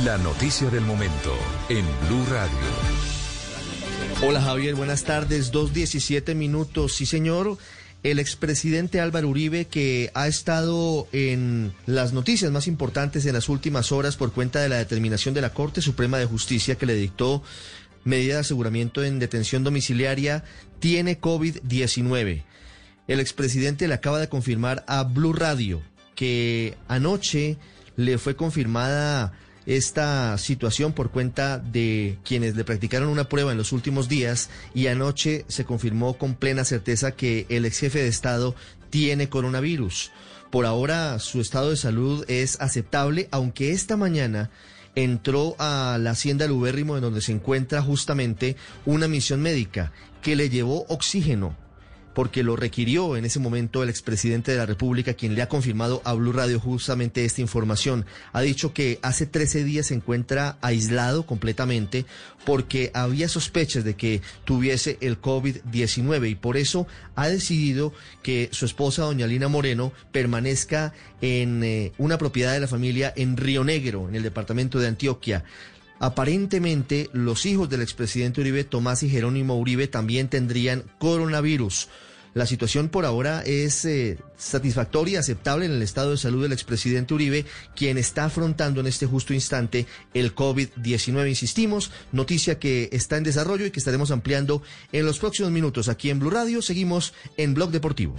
La noticia del momento en Blue Radio. Hola Javier, buenas tardes. 2.17 minutos. Sí, señor. El expresidente Álvaro Uribe, que ha estado en las noticias más importantes en las últimas horas por cuenta de la determinación de la Corte Suprema de Justicia que le dictó medida de aseguramiento en detención domiciliaria, tiene COVID-19. El expresidente le acaba de confirmar a Blue Radio que anoche le fue confirmada esta situación por cuenta de quienes le practicaron una prueba en los últimos días y anoche se confirmó con plena certeza que el ex jefe de Estado tiene coronavirus. Por ahora su estado de salud es aceptable, aunque esta mañana entró a la hacienda Lubérrimo en donde se encuentra justamente una misión médica que le llevó oxígeno porque lo requirió en ese momento el expresidente de la República, quien le ha confirmado a Blue Radio justamente esta información. Ha dicho que hace 13 días se encuentra aislado completamente porque había sospechas de que tuviese el COVID-19 y por eso ha decidido que su esposa, doña Lina Moreno, permanezca en eh, una propiedad de la familia en Río Negro, en el departamento de Antioquia. Aparentemente, los hijos del expresidente Uribe, Tomás y Jerónimo Uribe, también tendrían coronavirus. La situación por ahora es eh, satisfactoria y aceptable en el estado de salud del expresidente Uribe, quien está afrontando en este justo instante el COVID-19. Insistimos, noticia que está en desarrollo y que estaremos ampliando en los próximos minutos aquí en Blue Radio. Seguimos en Blog Deportivo.